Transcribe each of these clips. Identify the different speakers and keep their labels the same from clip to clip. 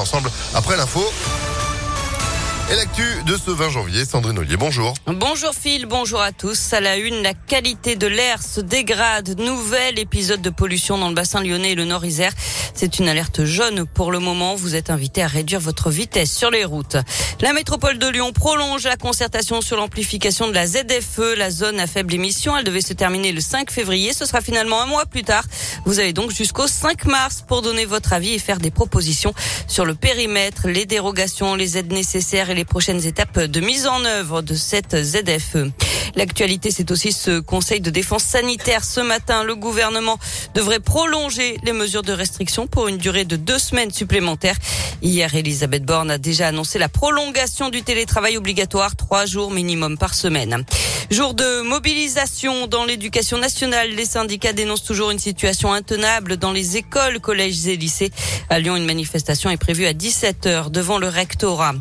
Speaker 1: ensemble après l'info. Et l'actu de ce 20 janvier, Sandrine Ollier, bonjour.
Speaker 2: Bonjour Phil, bonjour à tous. À la une, la qualité de l'air se dégrade. Nouvel épisode de pollution dans le bassin lyonnais et le Nord-Isère. C'est une alerte jaune pour le moment. Vous êtes invité à réduire votre vitesse sur les routes. La métropole de Lyon prolonge la concertation sur l'amplification de la ZFE, la zone à faible émission. Elle devait se terminer le 5 février. Ce sera finalement un mois plus tard. Vous avez donc jusqu'au 5 mars pour donner votre avis et faire des propositions sur le périmètre, les dérogations, les aides nécessaires et les les prochaines étapes de mise en œuvre de cette ZFE. L'actualité, c'est aussi ce Conseil de défense sanitaire. Ce matin, le gouvernement devrait prolonger les mesures de restriction pour une durée de deux semaines supplémentaires. Hier, Elisabeth Borne a déjà annoncé la prolongation du télétravail obligatoire, trois jours minimum par semaine. Jour de mobilisation dans l'éducation nationale. Les syndicats dénoncent toujours une situation intenable dans les écoles, collèges et lycées. À Lyon, une manifestation est prévue à 17h devant le rectorat.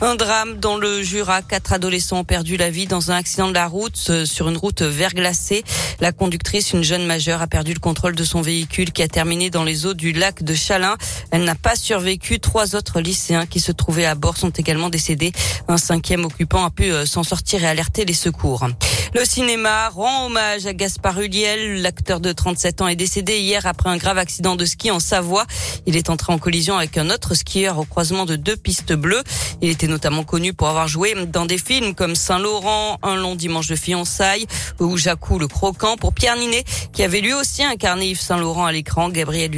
Speaker 2: Un drame dans le Jura. Quatre adolescents ont perdu la vie dans un accident de la route euh, sur une route verglacée. La conductrice, une jeune majeure, a perdu le contrôle de son véhicule qui a terminé dans les eaux du lac de Chalin. Elle n'a pas survécu. Trois autres lycéens qui se trouvaient à bord sont également décédés. Un cinquième occupant a pu euh, s'en sortir et alerter les secours. Le cinéma rend hommage à Gaspard Huliel. L'acteur de 37 ans est décédé hier après un grave accident de ski en Savoie. Il est entré en collision avec un autre skieur au croisement de deux pistes bleues. Il était notamment connu pour avoir joué dans des films comme Saint-Laurent, Un long dimanche de fiançailles ou Jacou le croquant. Pour Pierre Ninet, qui avait lui aussi incarné Yves Saint-Laurent à l'écran, Gabriel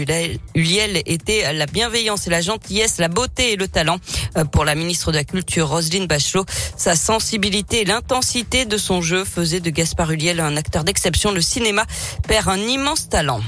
Speaker 2: Huliel était la bienveillance et la gentillesse, la beauté et le talent. Euh, pour la ministre de la Culture, Roselyne Bachelot, sa sensibilité et l'intensité de son jeu faisaient de Gaspard Huliel un acteur d'exception. Le cinéma perd un immense talent.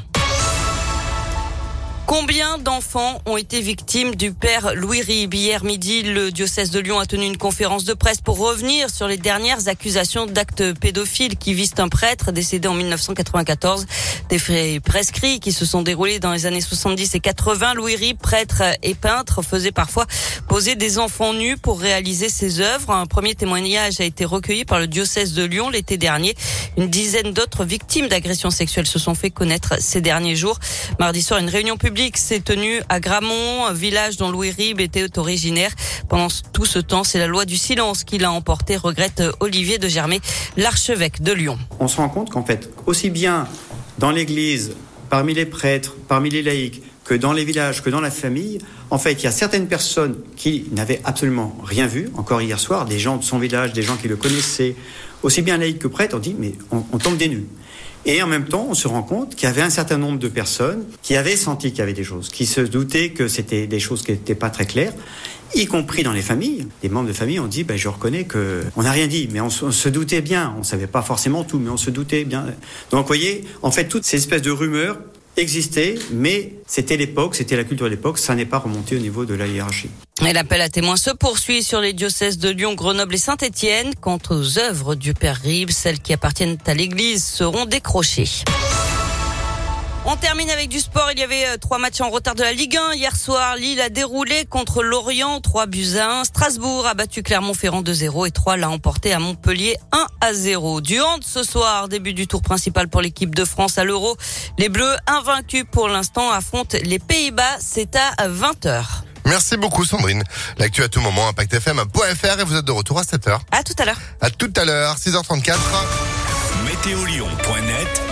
Speaker 2: Combien d'enfants ont été victimes du père Louis Rib Hier midi, le diocèse de Lyon a tenu une conférence de presse pour revenir sur les dernières accusations d'actes pédophiles qui visent un prêtre décédé en 1994. Des faits prescrits qui se sont déroulés dans les années 70 et 80. Louis Rib, prêtre et peintre, faisait parfois poser des enfants nus pour réaliser ses œuvres. Un premier témoignage a été recueilli par le diocèse de Lyon l'été dernier. Une dizaine d'autres victimes d'agressions sexuelles se sont fait connaître ces derniers jours. Mardi soir, une réunion publique s'est tenu à Gramont, village dont Louis Rib était originaire. Pendant tout ce temps, c'est la loi du silence qui l'a emporté, regrette Olivier de Germay, l'archevêque de Lyon.
Speaker 3: On se rend compte qu'en fait, aussi bien dans l'église, parmi les prêtres, parmi les laïcs, que dans les villages, que dans la famille, en fait, il y a certaines personnes qui n'avaient absolument rien vu, encore hier soir, des gens de son village, des gens qui le connaissaient, aussi bien laïcs que prêtres, on dit, mais on, tombe des. Et en même temps, on se rend compte qu'il y avait un certain nombre de personnes qui avaient senti qu'il y avait des choses, qui se doutaient que c'était des choses qui n'étaient pas très claires, y compris dans les familles. Les membres de famille ont dit, ben, je reconnais que on n'a rien dit, mais on, se doutait bien. On savait pas forcément tout, mais on se doutait bien. Donc, vous voyez, en fait, toutes ces espèces de rumeurs existaient, mais c'était l'époque, c'était la culture de l'époque, ça n'est pas remonté au niveau de la hiérarchie.
Speaker 2: Et l'appel à témoins se poursuit sur les diocèses de Lyon, Grenoble et Saint-Étienne. Quant aux œuvres du Père Rive, celles qui appartiennent à l'Église seront décrochées. On termine avec du sport. Il y avait euh, trois matchs en retard de la Ligue 1. Hier soir, Lille a déroulé contre Lorient, 3 buts à 1. Strasbourg a battu Clermont-Ferrand 2-0 et 3 l'a emporté à Montpellier 1 à 0. Du hand ce soir, début du tour principal pour l'équipe de France à l'Euro. Les Bleus, invaincus pour l'instant, affrontent les Pays-Bas. C'est à 20h.
Speaker 1: Merci beaucoup Sandrine. L'actu à tout moment, impactfm.fr et vous êtes de retour à 7h.
Speaker 2: À tout à l'heure.
Speaker 1: À tout à l'heure, 6h34.
Speaker 4: Météolion.net